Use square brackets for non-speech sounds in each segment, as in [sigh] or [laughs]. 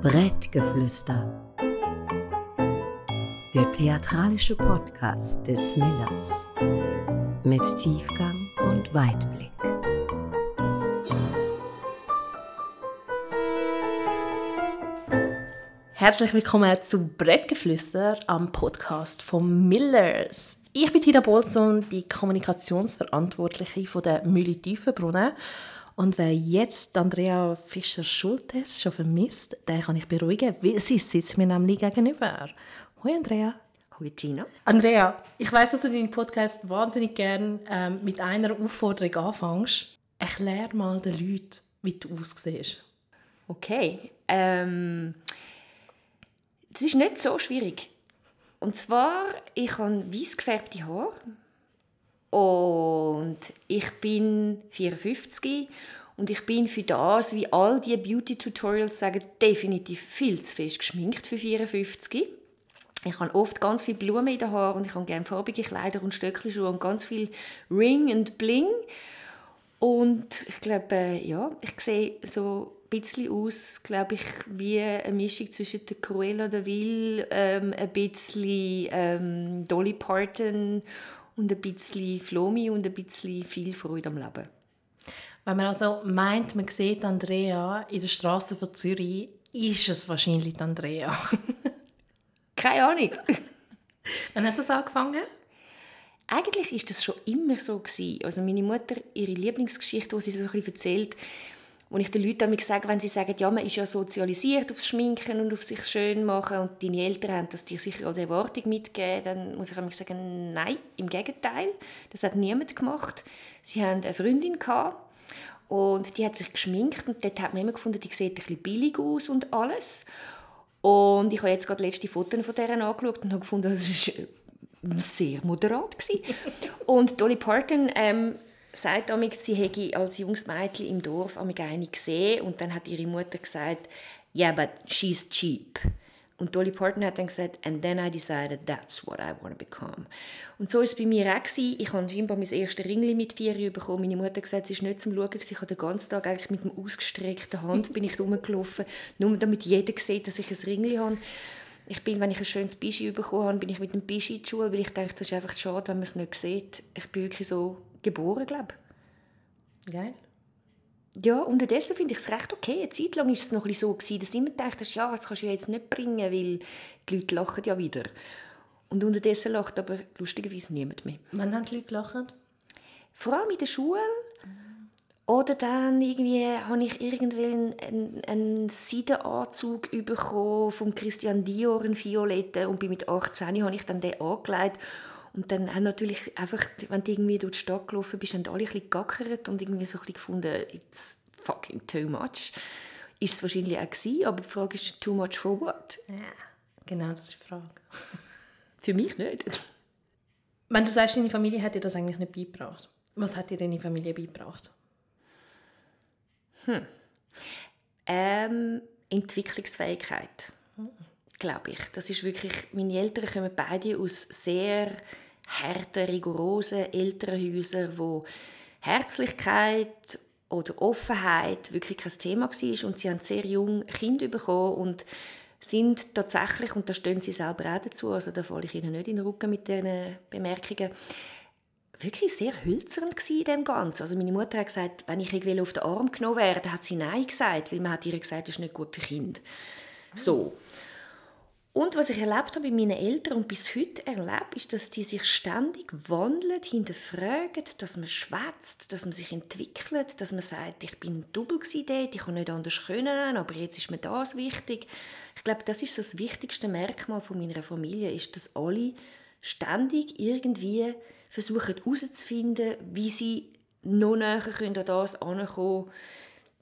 Brettgeflüster. Der theatralische Podcast des Millers. Mit Tiefgang und Weitblick. Herzlich willkommen zu Brettgeflüster am Podcast von Millers. Ich bin Tina Bolson, die Kommunikationsverantwortliche von der Mühle Tiefenbrunnen. Und wer jetzt Andrea Fischer-Schultes schon vermisst, den kann ich beruhigen, weil sie sitzt mir nämlich gegenüber. Hoi Andrea. Hoi Tina. Andrea, ich weiß, dass du deinen Podcast wahnsinnig gern ähm, mit einer Aufforderung anfängst. Erklär mal den Leuten, wie du aussiehst. Okay. Ähm, das ist nicht so schwierig. Und zwar, ich habe weiß gefärbte Haare und ich bin 54 und ich bin für das, wie all die Beauty-Tutorials sagen, definitiv viel zu fest geschminkt für 54. Ich habe oft ganz viel Blumen in den Haaren und ich habe gerne farbige Kleider und Stöckelschuhe und ganz viel Ring und Bling. Und ich glaube, äh, ja, ich sehe so bisschen aus, glaube ich, wie eine Mischung zwischen der Cruella de Vil, ähm, ein bisschen ähm, Dolly Parton und ein bisschen Flomi und ein bisschen viel Freude am Leben. Wenn man also meint, man sieht Andrea in der Straße von Zürich, ist es wahrscheinlich Andrea. [laughs] Keine Ahnung. [laughs] Wann hat das angefangen? Eigentlich ist das schon immer so gewesen. Also meine Mutter, ihre Lieblingsgeschichte, die sie so ein bisschen erzählt, und ich den Leuten sage, wenn sie sagen, ja, man ist ja sozialisiert aufs Schminken und auf sich schön machen und deine Eltern haben das dir sicher als Erwartung mitgegeben, dann muss ich sagen, nein, im Gegenteil, das hat niemand gemacht. Sie haben eine Freundin gehabt und die hat sich geschminkt und dort hat man immer gefunden, die sieht ein bisschen billig aus und alles. Und ich habe jetzt gerade letzte Fotos von der angeschaut und habe gefunden, das war sehr moderat. [laughs] und Dolly Parton ähm, sagt amig, sie hätte als junges Mädchen im Dorf eine gesehen und dann hat ihre Mutter gesagt, yeah, but she's cheap. Und Dolly Parton hat dann gesagt, and then I decided that's what I want to become. Und so war es bei mir auch. Gewesen. Ich habe scheinbar mein erstes Ringli mit vier bekommen. Meine Mutter hat gesagt, es ist nicht zum Schauen. Ich habe den ganzen Tag eigentlich mit dem ausgestreckten Hand bin ich [laughs] rumgelaufen, nur damit jeder sieht, dass ich ein Ringli habe. Ich bin, wenn ich ein schönes Bischi bekommen habe, bin ich mit dem Bischi in die Schule, weil ich dachte, das ist einfach schade, wenn man es nicht sieht. Ich bin wirklich so geboren, glaube ich. Geil. Ja, unterdessen finde ich es recht okay. Eine Zeit lang war es noch so, gewesen, dass immer dachte, ja, das kannst du jetzt nicht bringen, weil die Leute lachen ja wieder. Und unterdessen lacht aber lustigerweise niemand mehr. Wann haben die Leute gelacht? Vor allem in der Schule. Oder dann irgendwie habe ich irgendwie einen, einen Seidenanzug bekommen von Christian Dior, einen Violetten, und mit 18 habe ich dann den angelegt. Und dann haben natürlich einfach, wenn du irgendwie durch die Stadt gelaufen bist, haben alle ein bisschen gegackert und irgendwie so ein bisschen gefunden, it's fucking too much. Ist es wahrscheinlich auch gewesen, aber die Frage ist, too much for what? Ja, genau, das ist die Frage. [laughs] Für mich nicht. Wenn du sagst, deine Familie hat dir das eigentlich nicht beigebracht, was hat dir deine Familie beigebracht? Hm. Ähm, Entwicklungsfähigkeit, hm. glaube ich. Das ist wirklich, meine Eltern kommen beide aus sehr harten, rigorosen Elternhäusern, wo Herzlichkeit oder Offenheit wirklich kein Thema war und sie haben sehr jung Kinder bekommen und sind tatsächlich, und da stehen sie selber auch dazu, also da falle ich ihnen nicht in den Rücken mit diesen Bemerkungen, wirklich sehr hölzern in dem Ganzen. Also meine Mutter hat gesagt, wenn ich irgendwie auf den Arm genommen werde, hat sie Nein gesagt, weil man hat ihr gesagt, das ist nicht gut für Kinder. So. Und was ich erlebt habe bei meinen Eltern und bis heute erlebe, ist, dass die sich ständig wandeln, hinterfragen, dass man schwätzt, dass man sich entwickelt, dass man sagt, ich bin double dort, ich kann nicht anders können, aber jetzt ist mir das wichtig. Ich glaube, das ist das wichtigste Merkmal von meiner Familie, ist, dass alle ständig irgendwie versuchen herauszufinden, wie sie noch näher können an das ankommen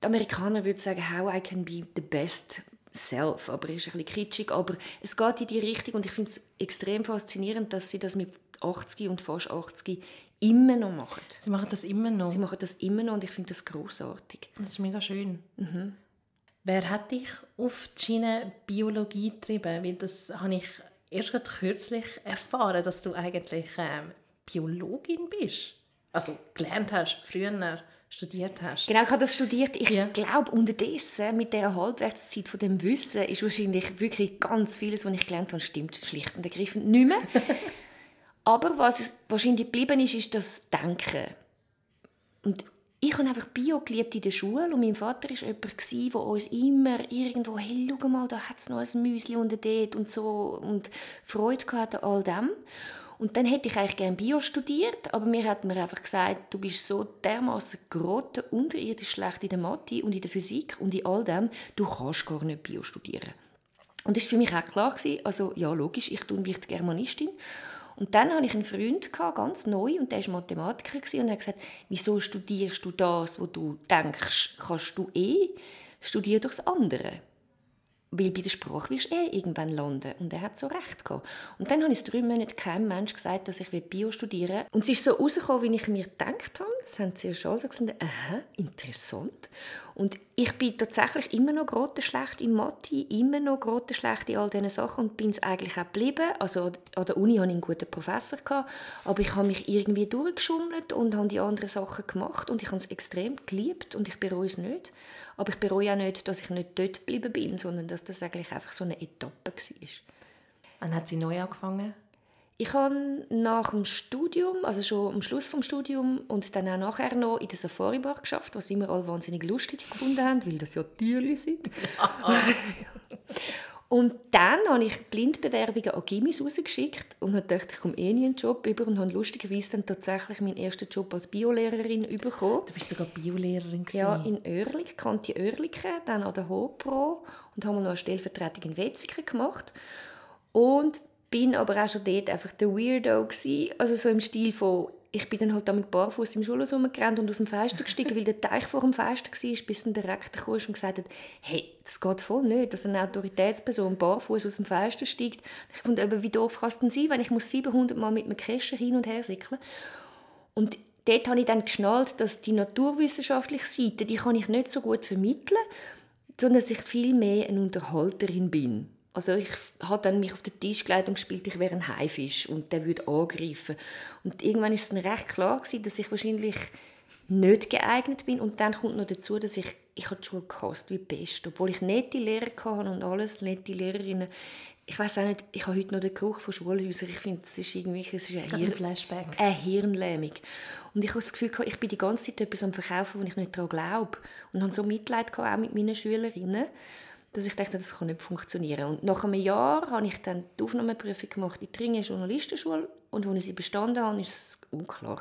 Die Amerikaner würden sagen, how I can be the best self, aber ist ein bisschen kitschig, aber es geht in die Richtung und ich finde es extrem faszinierend, dass sie das mit 80 und fast 80 immer noch machen. Sie machen das immer noch? Sie machen das immer noch und ich finde das großartig. Das ist mega schön. Mhm. Wer hat dich auf die Schiene Biologie getrieben? Weil das habe ich erst kürzlich erfahren, dass du eigentlich ähm, Biologin bist. Also gelernt hast, früher studiert hast. Genau, ich habe das studiert. Ich Ja. glaube, unterdessen, mit der Halbwertszeit von dem Wissen, ist wahrscheinlich wirklich ganz vieles, was ich gelernt habe, stimmt schlicht und ergreifend nicht mehr. [laughs] Aber was wahrscheinlich geblieben ist, ist das Denken. Und ich habe einfach Bio geliebt in der Schule und mein Vater war jemand, der uns immer irgendwo, hey, schau mal, da hat es noch ein Müsli und dort und so und Freude gehabt an all dem. Und dann hätte ich eigentlich gerne Bio studiert, aber mir hat man einfach gesagt, du bist so dermaßen grotte, unterirdisch schlecht in der Mathe und in der Physik und in all dem, du kannst gar nicht Bio studieren. Und das war für mich auch klar. gewesen, Also, ja, logisch, ich tue wird Germanistin. Und dann hatte ich einen Freund, gehabt, ganz neu, und der war Mathematiker. Und er hat gesagt, wieso studierst du das, wo du denkst, kannst du eh? Studier doch das andere. Weil bei der Sprache wirst du eh irgendwann landen. Und er hat so recht gehabt. Und dann habe ich drei Monate keinem Mensch gesagt, dass ich Bio studieren will. Und es ist so rausgekommen, wie ich mir gedacht habe. Das haben sie ja schon alle gesagt. Aha, interessant. Und ich bin tatsächlich immer noch grottenschlecht in Mathe, immer noch grottenschlecht in all diesen Sachen und bin es eigentlich auch geblieben. Also an der Uni hatte ich einen guten Professor, gehabt, aber ich habe mich irgendwie durchgeschummelt und habe die anderen Sachen gemacht und ich habe es extrem geliebt und ich bereue es nicht. Aber ich bereue auch nicht, dass ich nicht dort geblieben bin, sondern dass das eigentlich einfach so eine Etappe war. Wann hat sie neu angefangen? Ich habe nach dem Studium, also schon am Schluss vom Studium und dann auch nachher noch in der Safari Bar geschafft, was immer alle wahnsinnig lustig gefunden haben, weil das ja Tierli sind. und dann habe ich Blindbewerbungen an Gimmis rausgeschickt und habe gedacht, ich komme eh nie einen Job über und habe lustigerweise dann tatsächlich meinen ersten Job als Biolehrerin bekommen. Du bist sogar Biolehrerin. gewesen. Ja, in Oerlik, Kanti Oerlikon, dann an der HoPro und habe noch eine Stellvertretung in Wetzikon gemacht. Und bin aber auch schon dort einfach der Weirdo gewesen. Also so im Stil von, ich bin dann halt damit barfuß im Schulhaus rumgerannt und aus dem Fenster gestiegen, weil der Teich vor dem Fenster war, bis dann der Rektor kam und gesagt hat, hey, das geht voll nicht, dass eine Autoritätsperson barfuß aus dem Fenster steigt. Ich fand eben, wie doof kann es denn sein, wenn ich muss 700 Mal mit einem Kescher hin und her säckeln und dort habe ich dann geschnallt, dass die naturwissenschaftliche Seite, die kann ich nicht so gut vermitteln, sondern dass ich viel mehr eine Unterhalterin bin. Also ich habe dann mich auf den Tisch gelegt und gespielt, ich wäre ein Haifisch und der würde angreifen. Und irgendwann ist es dann recht klar gewesen, dass ich wahrscheinlich nicht geeignet bin. Und dann kommt noch dazu, dass ich, ich habe die Schule gehasst wie Pest. Obwohl ich nette Lehrer hatte und alles, nette Lehrerinnen. Ich weiß auch nicht, ich habe heute noch den Geruch von Schulhäusern. Ich finde, es ist irgendwie es ist ein, ein Flashback. eine Hirnlähmung. Und ich habe das Gefühl, ich bin die ganze Zeit etwas am Verkaufen, wo ich nicht daran glaube. Und habe so Mitleid gehabt, auch mit meinen Schülerinnen, dass ich dachte, das kann nicht funktionieren. Und nach einem Jahr habe ich dann die Aufnahmeprüfung gemacht in die Ringe Journalistenschule. Und als ich sie bestanden habe, ist es unklar.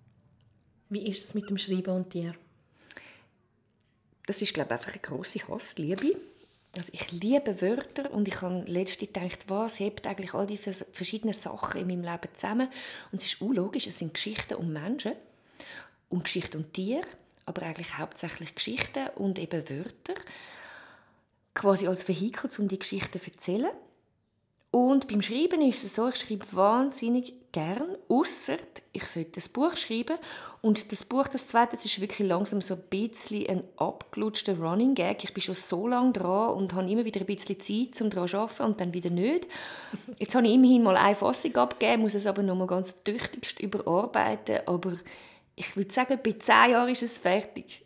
Wie ist es mit dem Schreiben und dir? das ist glaube ich, einfach eine grosse Hassliebe. Also ich liebe Wörter und ich habe letztens gedacht, was hebt eigentlich all die vers- verschiedenen Sachen in meinem Leben zusammen? Und es ist unlogisch, es sind Geschichten um Menschen und Geschichten um Tiere, aber eigentlich hauptsächlich Geschichten und eben Wörter, quasi als Vehikel, um die Geschichten zu erzählen. Und beim Schreiben ist es so, ich schreibe wahnsinnig gern, ausser ich sollte ein Buch schreiben. Und das Buch, das zweite, das ist wirklich langsam so ein bisschen ein abgelutschter Running Gag. Ich bin schon so lange dran und habe immer wieder ein bisschen Zeit, um daran zu arbeiten und dann wieder nicht. Jetzt habe ich immerhin mal eine Fassung abgegeben, muss es aber noch mal ganz tüchtigst überarbeiten. Aber ich würde sagen, bei zehn Jahren ist es fertig.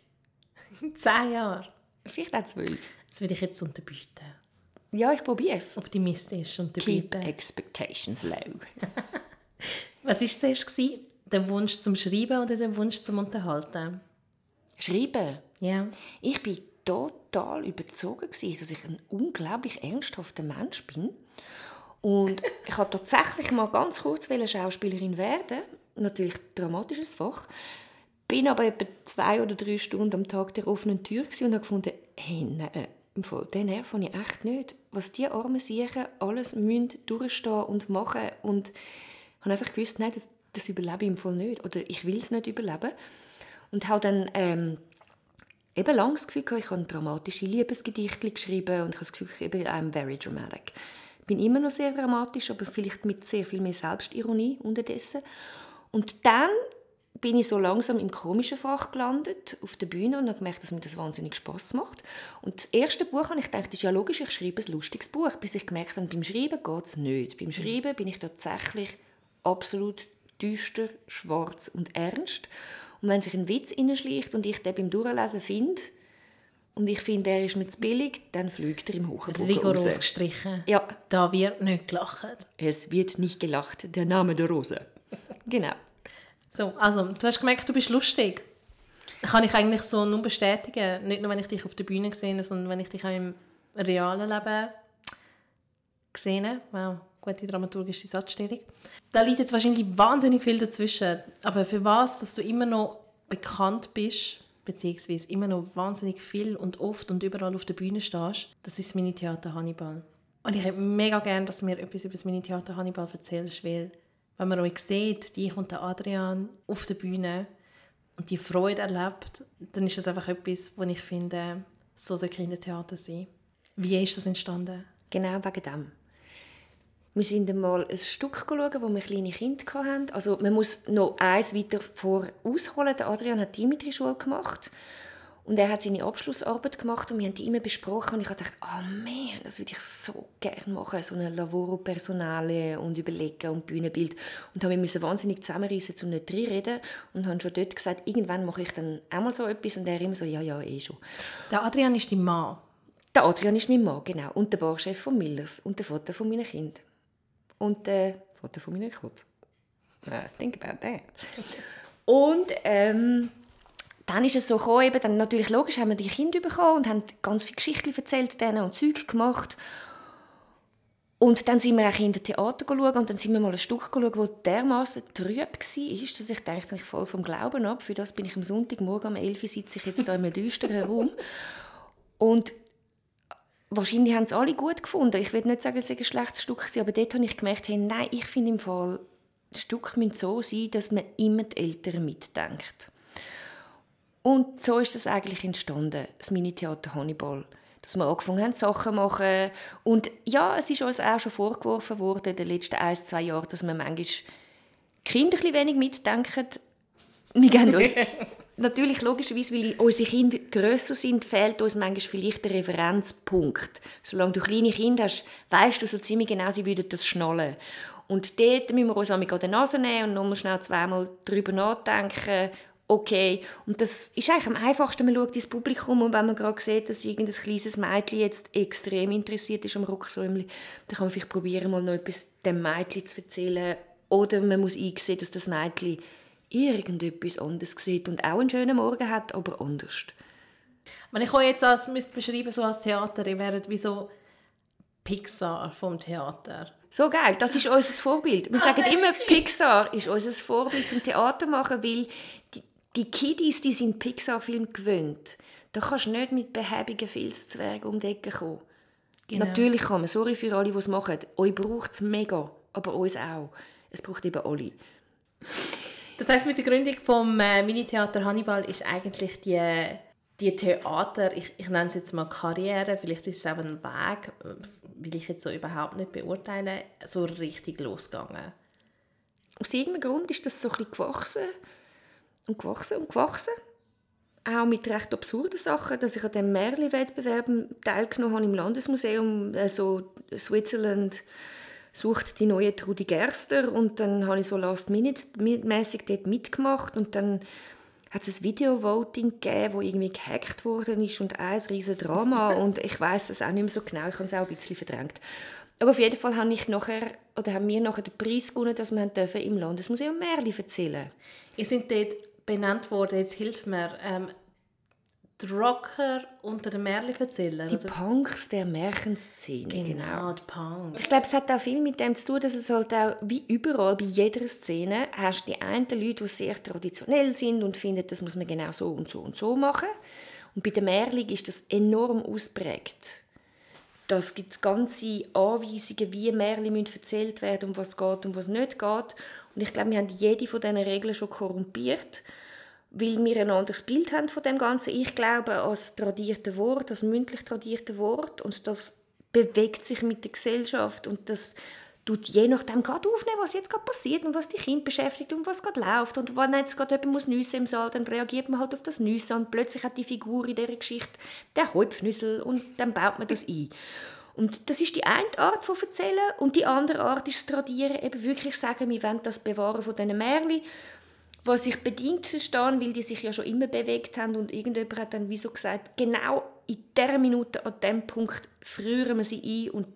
[laughs] Zehn Jahre. Vielleicht auch zwölf. Das würde ich jetzt unterbieten. Ja, ich probiere es. Optimistisch und Keep expectations low. [laughs] Was war zuerst? gewesen? Der Wunsch zum Schreiben oder der Wunsch zum Unterhalten? Schreiben. Ja. Ich bin total überzogen gewesen, dass ich ein unglaublich ernsthafter Mensch bin. Und [laughs] ich wollte tatsächlich mal ganz kurz Schauspielerin werden. Natürlich ein dramatisches Fach. Bin aber etwa zwei oder drei Stunden am Tag der offenen Tür und habe gefunden, hey, nein, Fall, den Nerv habe ich echt nicht. Was die armen Siechen alles müssen durchstehen und machen. Und ich habe einfach gewusst, nein, das, das überlebe ich im Fall nicht. Oder ich will es nicht überleben. Und habe dann ähm, eben lange das Gefühl gehabt, ich habe dramatische Liebesgedichte geschrieben und ich habe das Gefühl, ich bin I'm very dramatic. Ich bin immer noch sehr dramatisch, aber vielleicht mit sehr viel mehr Selbstironie unterdessen. Und dann bin ich so langsam im komischen Fach gelandet, auf der Bühne, und habe gemerkt, dass mir das wahnsinnig Spaß macht. Und das erste Buch habe ich gedacht, ist ja logisch, ich schreibe ein lustiges Buch, bis ich gemerkt habe, beim Schreiben geht es nicht. Beim Schreiben bin ich tatsächlich absolut düster, schwarz und ernst. Und wenn sich ein Witz hineinschleicht und ich den beim Durchlesen finde, und ich finde, er ist mir zu billig, dann fliegt er im Hochbogen Rigoros raus. gestrichen. Ja. Da wird nicht gelacht. Es wird nicht gelacht, der Name der Rose. [laughs] genau. So, also, du hast gemerkt, du bist lustig. Kann ich eigentlich so nur bestätigen. Nicht nur, wenn ich dich auf der Bühne sehe, sondern wenn ich dich auch im realen Leben sehe. Wow, gute dramaturgische Satzstellung. Da liegt jetzt wahrscheinlich wahnsinnig viel dazwischen. Aber für was, dass du immer noch bekannt bist, beziehungsweise immer noch wahnsinnig viel und oft und überall auf der Bühne stehst, das ist das Mini-Theater Hannibal. Und ich hätte mega gerne, dass du mir etwas über das Mini-Theater Hannibal erzählst, weil wenn man euch sieht, dich und der Adrian auf der Bühne und die Freude erlebt, dann ist das einfach etwas, wo ich finde, so soll Kindertheater sein. Wie ist das entstanden? Genau wegen dem. Wir sind einmal ein Stück schauen, wo wir kleine Kinder hatten. Also man muss noch eins weiter vorausholen. Der Adrian hat Dimitri-Schule gemacht und er hat seine Abschlussarbeit gemacht und wir haben die immer besprochen und ich dachte, oh man, das würde ich so gerne machen, so eine Lavoro Personale und überlegen und Bühnenbild. Und haben wir müssen wahnsinnig zusammenreißen, um nicht reden und haben schon dort gesagt, irgendwann mache ich dann einmal so etwas und er immer so, ja, ja, eh schon. Der Adrian ist dein Mann. Der Adrian ist mein Mann, genau. Und der Barchef von Millers und der Vater von meinen Kindern. Und der Vater von meinen. Uh, think about that. Und ähm, dann ist es so gekommen, eben, dann natürlich logisch haben wir die Kinder bekommen und haben ganz viele Geschichten erzählt denen und Zeug gemacht. Und dann sind wir auch in das Theater schauen und dann sind wir mal ein Stück schauen, das dermaßen trüb war, dass ich dachte, ich voll vom Glauben ab. Für das bin ich am Sonntagmorgen um 11 Uhr sitze ich jetzt hier in einem düsteren Raum. Und wahrscheinlich haben es alle gut gefunden. Ich will nicht sagen, es sei ein schlechtes Stück gewesen, aber dort habe ich gemerkt, hey, nein, ich finde im Fall, das Stück müssen so sein, dass man immer die Eltern mitdenkt. Und so ist das eigentlich entstanden, das Mini-Theater Hannibal. Dass wir angefangen haben, Sachen zu machen. Und ja, es ist uns auch schon vorgeworfen worden in den letzten ein, zwei Jahren, dass wir manchmal Kinder ein wenig mitdenken. Wir geben uns [laughs] natürlich logischerweise, weil unsere Kinder grösser sind, fehlt uns manchmal vielleicht der Referenzpunkt. Solange du kleine Kinder hast, weißt du so ziemlich genau, sie würden das schnallen. Und dort müssen wir uns an die Nase nehmen und nochmal schnell zweimal darüber nachdenken. Okay, und das ist eigentlich am einfachsten, man schaut ins Publikum und wenn man gerade sieht, dass irgendein kleines Mädchen jetzt extrem interessiert ist am Rocksäumli, dann kann man vielleicht probieren, mal noch etwas dem Mädchen zu erzählen. Oder man muss einsehen, dass das Mädchen irgendetwas anderes sieht und auch einen schönen Morgen hat, aber anders. Wenn ich euch jetzt als, müsste beschreiben so als Theater, ihr wäret wie so Pixar vom Theater. So geil, das ist unser Vorbild. Wir sagen immer, Pixar ist unser Vorbild zum Theater machen, weil die, die Kiddies, die sind Pixar-Film gewöhnt. Da kannst du nicht mit behäbigen Filzzwergen um die Ecke kommen. Genau. Natürlich kann man, sorry für alle, die es machen. Euch braucht es mega, aber uns auch. Es braucht eben alle. Das heißt, mit der Gründung vom äh, Mini-Theater Hannibal ist eigentlich die, die Theater, ich, ich nenne es jetzt mal Karriere, vielleicht ist es auch ein Weg, will ich jetzt so überhaupt nicht beurteilen, so richtig losgegangen. Aus irgendeinem Grund ist das so ein bisschen gewachsen und gewachsen und gewachsen. Auch mit recht absurden Sachen, dass ich an dem Märli-Wettbewerb teilgenommen habe im Landesmuseum, also Switzerland sucht die neue Trudi Gerster und dann habe ich so last-minute-mässig dort mitgemacht und dann hat es ein Video-Voting gegeben, wo irgendwie gehackt worden ist und ein riesen Drama [laughs] und ich weiß es auch nicht mehr so genau, ich habe es auch ein bisschen verdrängt. Aber auf jeden Fall habe ich nachher, oder haben wir nachher den Preis gewonnen, dass wir dürfen im Landesmuseum Märli erzählen Ihr sind dort benannt worden, jetzt hilft mir, ähm, die Rocker unter den Märchen-Erzählern. Die Punks der Märchenszene. Genau, genau, die Punks. Ich glaube, es hat auch viel mit dem zu tun, dass es halt auch, wie überall, bei jeder Szene, hast die einen Leute, die sehr traditionell sind und finden, das muss man genau so und so und so machen. Und bei den Märchen ist das enorm ausprägt. Das gibt es ganze Anweisungen, wie Märchen erzählt werden, um was geht und was nicht geht. Und ich glaube, wir haben jede von diesen Regeln schon korrumpiert weil wir ein anderes Bild haben von dem Ganzen. Ich glaube als tradierte Wort, als mündlich tradierte Wort und das bewegt sich mit der Gesellschaft und das tut je nachdem gerade aufnehmen, was jetzt gerade passiert und was die Kinder beschäftigt und was gerade läuft und wenn jetzt gerade jemand muss nüssen im Saal, dann reagiert man halt auf das Nüssen und plötzlich hat die Figur in dieser Geschichte der Häupfnüssel und dann baut man das ein. Und das ist die eine Art von Erzählen und die andere Art ist das Tradieren, eben wirklich sagen, wir wollen das bewahren von diesen Märchen Was ich bedingt verstehe, weil die sich ja schon immer bewegt haben und irgendjemand hat dann wieso gesagt, genau in dieser Minute, an diesem Punkt frieren wir sie ein und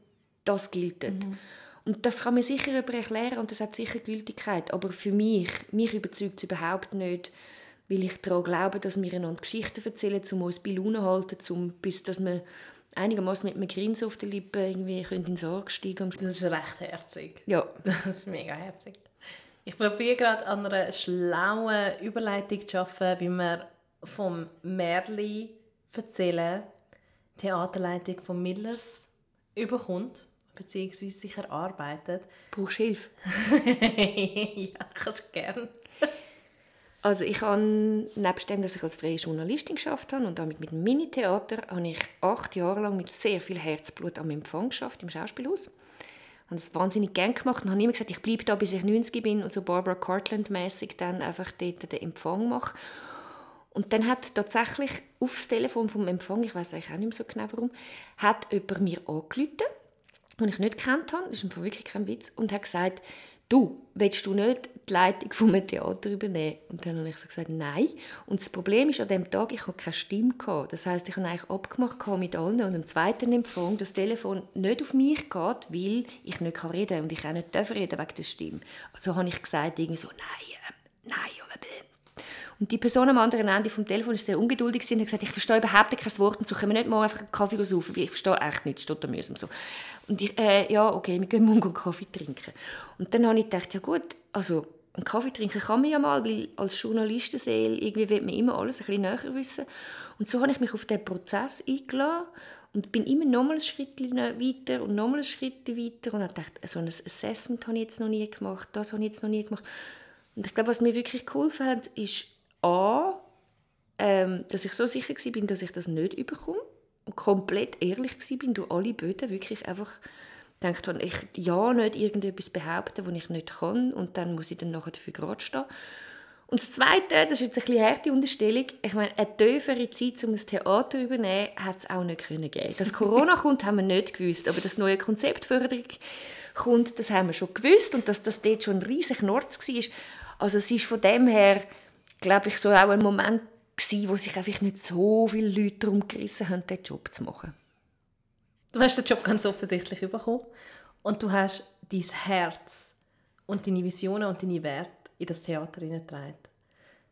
das gilt. Mhm. Und das kann man sicher über erklären und das hat sicher Gültigkeit. Aber für mich, mich überzeugt es überhaupt nicht, weil ich daran glaube, dass wir einander Geschichten erzählen, um uns bei Laune zu halten, um, bis dass wir einigermaßen mit einem Grinsen auf den Lippen irgendwie in Sorge steigen Das ist recht herzig. Ja. [laughs] Das ist mega herzig. Ich probiere gerade an einer schlauen Überleitung zu arbeiten, wie man vom Merli erzählen, Theaterleitung von Millers überkommt, beziehungsweise sich erarbeitet. Brauchst du Hilfe? [laughs] ja, kannst du gerne. Also ich habe, nebst dem, dass ich als freie Journalistin geschafft habe und damit mit dem Mini-Theater, habe ich acht Jahre lang mit sehr viel Herzblut am Empfang geschafft im Schauspielhaus. Habe das wahnsinnig gerne gemacht und habe immer gesagt, ich bleibe da, bis ich 90 bin und so Barbara Cartland-mäßig dann einfach dort den Empfang mache. Und dann hat tatsächlich aufs Telefon vom Empfang, ich weiß eigentlich auch nicht mehr so genau warum, hat jemand mir angerufen, den ich nicht kennt habe, das ist wirklich kein Witz, und hat gesagt, du, willst du nicht die Leitung von einem Theater übernehmen? Und dann habe ich so gesagt, nein. Und das Problem ist, an dem Tag, ich hatte keine Stimme. Gehabt. Das heißt, ich habe eigentlich abgemacht mit allen und am zweiten Empfang, dass das Telefon nicht auf mich geht, weil ich nicht reden kann und ich auch nicht reden wegen der Stimme. Also habe ich gesagt, irgendwie so, nein, äh, nein, und die Person am anderen Ende vom Telefon war sehr ungeduldig und hat gesagt, ich verstehe überhaupt kein Wort und so können wir nicht mal einfach einen Kaffee saufen, ich verstehe echt nichts, steht da mühsam so. Und ich, äh, ja, okay, wir gehen morgen Kaffee trinken. Und dann habe ich gedacht, ja gut, also einen Kaffee trinken kann man ja mal, weil als Journalistenseele irgendwie will man immer alles ein bisschen näher wissen. Und so habe ich mich auf diesen Prozess eingeladen und bin immer noch mal ein Schritt weiter und noch mal ein Schritt weiter und habe gedacht, so ein Assessment habe ich jetzt noch nie gemacht, das habe ich jetzt noch nie gemacht. Und ich glaube, was mir wirklich geholfen hat, ist A, ähm, dass ich so sicher war, dass ich das nicht überkomme und komplett ehrlich war durch alle Böden, wirklich einfach gedacht habe, ich ja nicht irgendetwas behaupten, was ich nicht kann und dann muss ich dann nachher dafür gerade stehen. Und das Zweite, das ist jetzt eine bisschen harte Unterstellung, ich meine, eine tiefere Zeit, um ein Theater zu übernehmen, hat es auch nicht können geben. Dass Corona [laughs] kommt, haben wir nicht gewusst, aber das neue Konzeptförderung kommt, das haben wir schon gewusst und dass das dort schon ein riesiger Nord war. Also es ist von dem her glaube ich, so auch ein Moment gewesen, wo sich einfach nicht so viele Leute darum gerissen haben, diesen Job zu machen. Du hast den Job ganz offensichtlich bekommen und du hast dein Herz und deine Visionen und deine Werte in das Theater hineingetragen.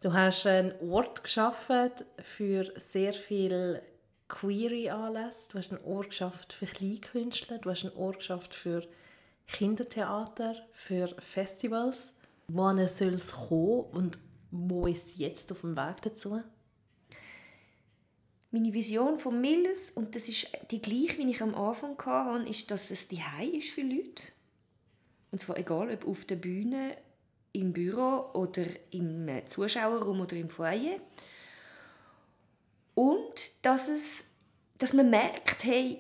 Du hast einen Ort geschaffen für sehr viele Query-Anlässe. Du hast einen Ort geschafft für Kleinkünstler. Du hast einen Ort geschafft für Kindertheater, für Festivals. Wann soll es kommen und wo ist jetzt auf dem Weg dazu? Meine Vision von Milles, und das ist die gleiche, wie ich am Anfang hatte, ist, dass es die ist für Leute. Und zwar egal, ob auf der Bühne, im Büro oder im Zuschauerraum oder im Foyer. Und dass, es, dass man merkt, hey,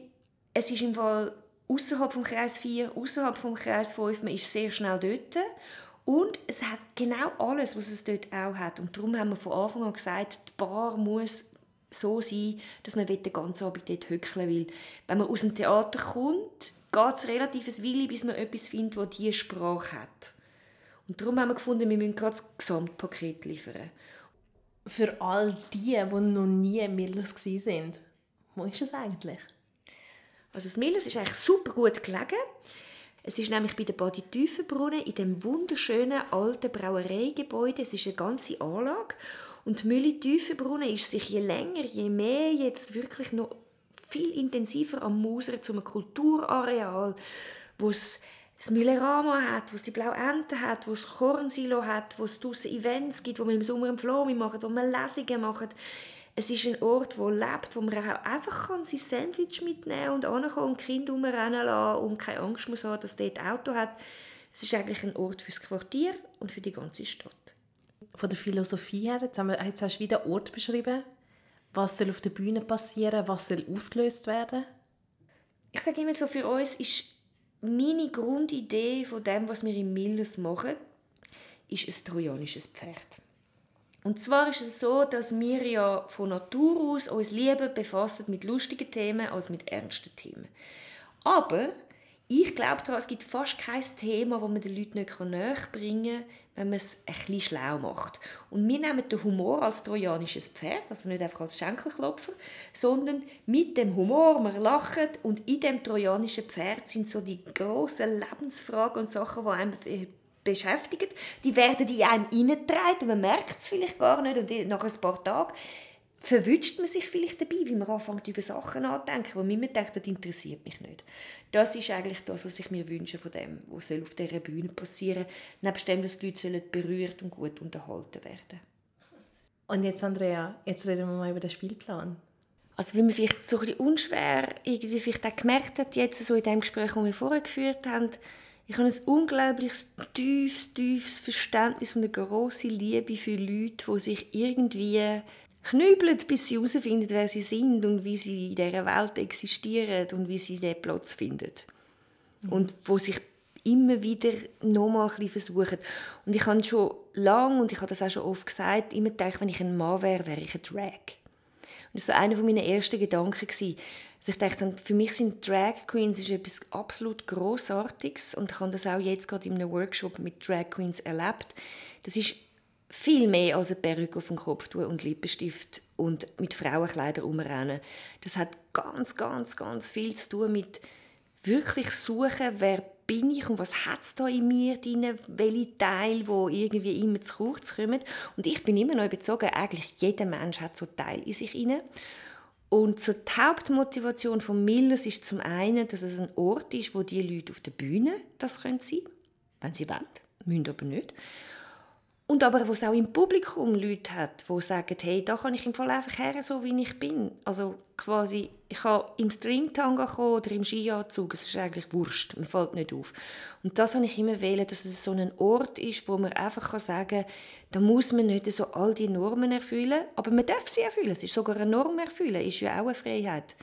es ist im Fall außerhalb vom Kreis 4, außerhalb vom Kreis 5, man ist sehr schnell dort und es hat genau alles, was es dort auch hat. Und darum haben wir von Anfang an gesagt, die Bar muss so sein, dass man den ganzen Abend dort hückeln will. Wenn man aus dem Theater kommt, geht es relativ ein Weile, bis man etwas findet, das diese Sprache hat. Und darum haben wir gefunden, wir müssen gerade das Gesamtpaket liefern. Für all die, die noch nie in Millers waren, wo ist es eigentlich? Also das Millers ist eigentlich super gut gelegen. Es ist nämlich bei der Badi Tiefenbrunnen in dem wunderschönen alten Brauereigebäude. Es ist eine ganze Anlage. Und die Mühle ist sich je länger, je mehr jetzt wirklich noch viel intensiver am Musern zu einem Kulturareal, wo es das Müllerama hat, wo es die blaue Ente hat, wo es Kornsilo hat, wo es draussen Events gibt, wo wir im Sommer einen Flomi machen, wo wir Lesungen machen es ist ein Ort, wo lebt, wo man auch einfach kann sein Sandwich mitnehmen und ankommen und Kind umrennen lassen und keine Angst muss haben, dass dort Auto hat. Es ist eigentlich ein Ort fürs Quartier und für die ganze Stadt. Von der Philosophie her, jetzt, haben wir, jetzt hast du wieder Ort beschrieben. Was soll auf der Bühne passieren? Was soll ausgelöst werden? Ich sage immer so, für uns ist meine Grundidee von dem, was wir in Millers machen, ist ein trojanisches Pferd. Und zwar ist es so, dass wir ja von Natur aus uns lieber befassen mit lustigen Themen als mit ernsten Themen. Aber ich glaube daran, es gibt fast kein Thema, das man den Leuten nicht näher bringen kann, wenn man es bisschen schlau macht. Und wir nehmen den Humor als trojanisches Pferd, also nicht einfach als Schenkelklopfer, sondern mit dem Humor, wir lachen und in dem trojanischen Pferd sind so die grossen Lebensfragen und Sachen, die einem beschäftigen. Die werden in einem reingetragen und man merkt es vielleicht gar nicht und nach ein paar Tagen verwünscht man sich vielleicht dabei, wie man anfängt, über Sachen nachzudenken, wo man denkt, das interessiert mich nicht. Das ist eigentlich das, was ich mir wünsche von dem, was auf dieser Bühne passieren soll, nebst dem, dass die Leute berührt und gut unterhalten werden Und jetzt, Andrea, jetzt reden wir mal über den Spielplan. Also wie man vielleicht so ein bisschen unschwer irgendwie vielleicht auch gemerkt hat, jetzt so in dem Gespräch, das wir vorher geführt haben, ich habe ein unglaubliches, tiefes, tiefes Verständnis und eine grosse Liebe für Leute, die sich irgendwie knübeln, bis sie herausfinden, wer sie sind und wie sie in dieser Welt existieren und wie sie diesen Platz finden. Mhm. Und wo sich immer wieder nochmal ein versuchen. Und ich habe schon lange, und ich habe das auch schon oft gesagt, immer gedacht, wenn ich ein Mann wäre, wäre ich ein Drag. Und das war so einer meiner ersten Gedanken. Also ich dachte, für mich sind Drag Queens ist etwas absolut Grossartiges und ich habe das auch jetzt gerade in einem Workshop mit Drag Queens erlebt. Das ist viel mehr als eine Perücke auf den Kopf tun und Lippenstift und mit Frauenkleidern umrennen. Das hat ganz, ganz, ganz viel zu tun mit wirklich suchen, wer bin ich und was hat es da in mir drin, welche Teile, wo irgendwie immer zu kurz kommen. Und ich bin immer noch überzeugt, eigentlich jeder Mensch hat so Teil in sich inne. Und so die Hauptmotivation von Millers ist zum einen, dass es ein Ort ist, wo die Leute auf der Bühne das können sein, wenn sie wollen, müssen aber nicht. Und aber, wo es auch im Publikum Leute hat, die sagen, hey, da kann ich im Fall einfach her, so wie ich bin. Also quasi, ich kann im Stringtanga kommen oder im Skianzug, es ist eigentlich wurscht, mir fällt nicht auf. Und das habe ich immer wählen, dass es so ein Ort ist, wo man einfach sagen kann, da muss man nicht so all die Normen erfüllen, aber man darf sie erfüllen. Es ist sogar eine Norm erfüllen, ist ja auch eine Freiheit.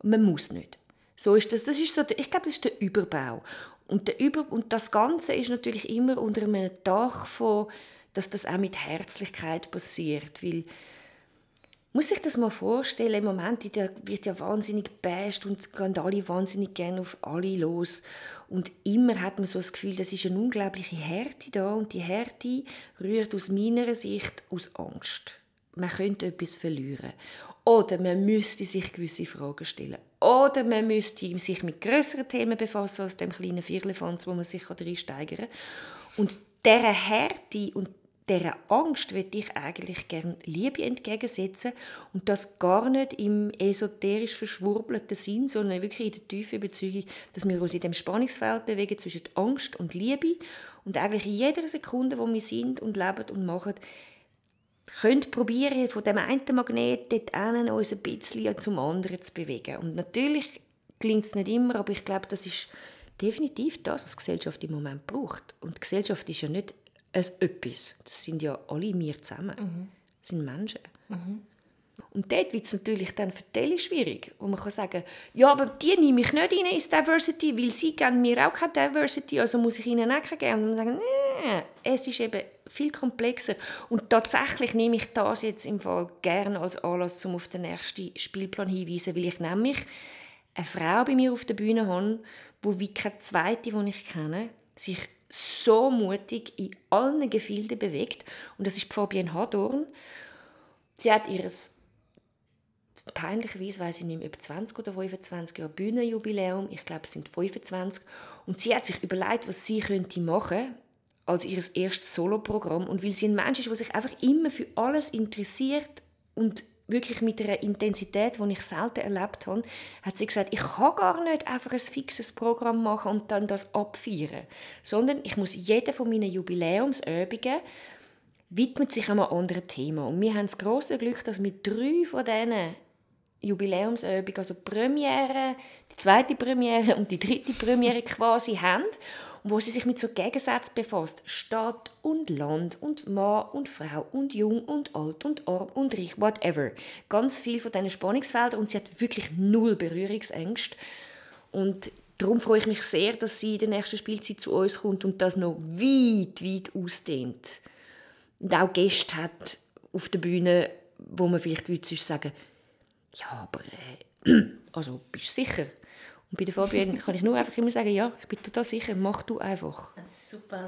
Und man muss nicht. So ist das. Das ist so, ich glaube, das ist der Überbau. Und, der Über und das Ganze ist natürlich immer unter einem Dach von dass das auch mit Herzlichkeit passiert, weil muss sich das mal vorstellen, im Moment wird ja wahnsinnig bäst und gehen alle wahnsinnig gerne auf alle los. Und immer hat man so das Gefühl, das ist eine unglaubliche Härte da und die Härte rührt aus meiner Sicht aus Angst. Man könnte etwas verlieren. Oder man müsste sich gewisse Fragen stellen. Oder man müsste sich mit größeren Themen befassen als dem kleinen Vierlefanz, wo man sich reinsteigern kann. Und dieser Härte und dieser Angst würde ich eigentlich gerne Liebe entgegensetzen und das gar nicht im esoterisch verschwurbelten Sinn, sondern wirklich in der tiefen Überzeugung, dass wir uns in dem Spannungsfeld bewegen zwischen Angst und Liebe und eigentlich in jeder Sekunde, wo wir sind und leben und machen, könnt probieren, von dem einen Magnet dort einen, uns ein bisschen zum anderen zu bewegen. Und natürlich klingt es nicht immer, aber ich glaube, das ist definitiv das, was Gesellschaft im Moment braucht. Und Gesellschaft ist ja nicht ein Etwas. Das sind ja alle wir zusammen. Mhm. Das sind Menschen. Mhm. Und dort wird es natürlich dann für die schwierig. Und man kann sagen, ja, aber die nehme ich nicht rein ins Diversity, weil sie geben mir auch keine Diversity, also muss ich ihnen auch keine geben. Und man sagt, nee, es ist eben viel komplexer. Und tatsächlich nehme ich das jetzt im Fall gerne als Anlass, um auf den nächsten Spielplan hinzuweisen, weil ich nämlich eine Frau bei mir auf der Bühne habe, die wie keine zweite, die ich kenne, sich so mutig in allen Gefilden bewegt. Und das ist Fabienne Hadorn. Sie hat ihres peinlicherweise weiß ich nicht mehr, über 20 oder 25 Jahre Bühnenjubiläum. Ich glaube, es sind 25. Und sie hat sich überlegt, was sie könnte machen als ihr erstes Soloprogramm. Und weil sie ein Mensch ist, der sich einfach immer für alles interessiert und wirklich mit einer Intensität, die ich selten erlebt habe, hat sie gesagt, ich kann gar nicht einfach ein fixes Programm machen und dann das abfeiern, sondern ich muss jede von meinen Jubiläumsübungen widmet sich einem anderen Thema. Und wir haben das große Glück, dass wir drei von diesen Jubiläumsübungen, also Premiere, die zweite Premiere und die dritte Premiere quasi haben wo sie sich mit so Gegensätzen befasst. Stadt und Land und Mann und Frau und jung und alt und arm und reich, whatever. Ganz viel von diesen Spannungsfeldern und sie hat wirklich null Berührungsängste. Und darum freue ich mich sehr, dass sie in der nächsten Spielzeit zu uns kommt und das noch weit, weit ausdehnt. Und auch Gäste hat auf der Bühne, wo man vielleicht sonst sagen ja, aber äh, [clears throat] also bist du sicher? Und bei der Fabienne kann ich nur einfach immer sagen, ja, ich bin total sicher, mach du einfach. Das ist super.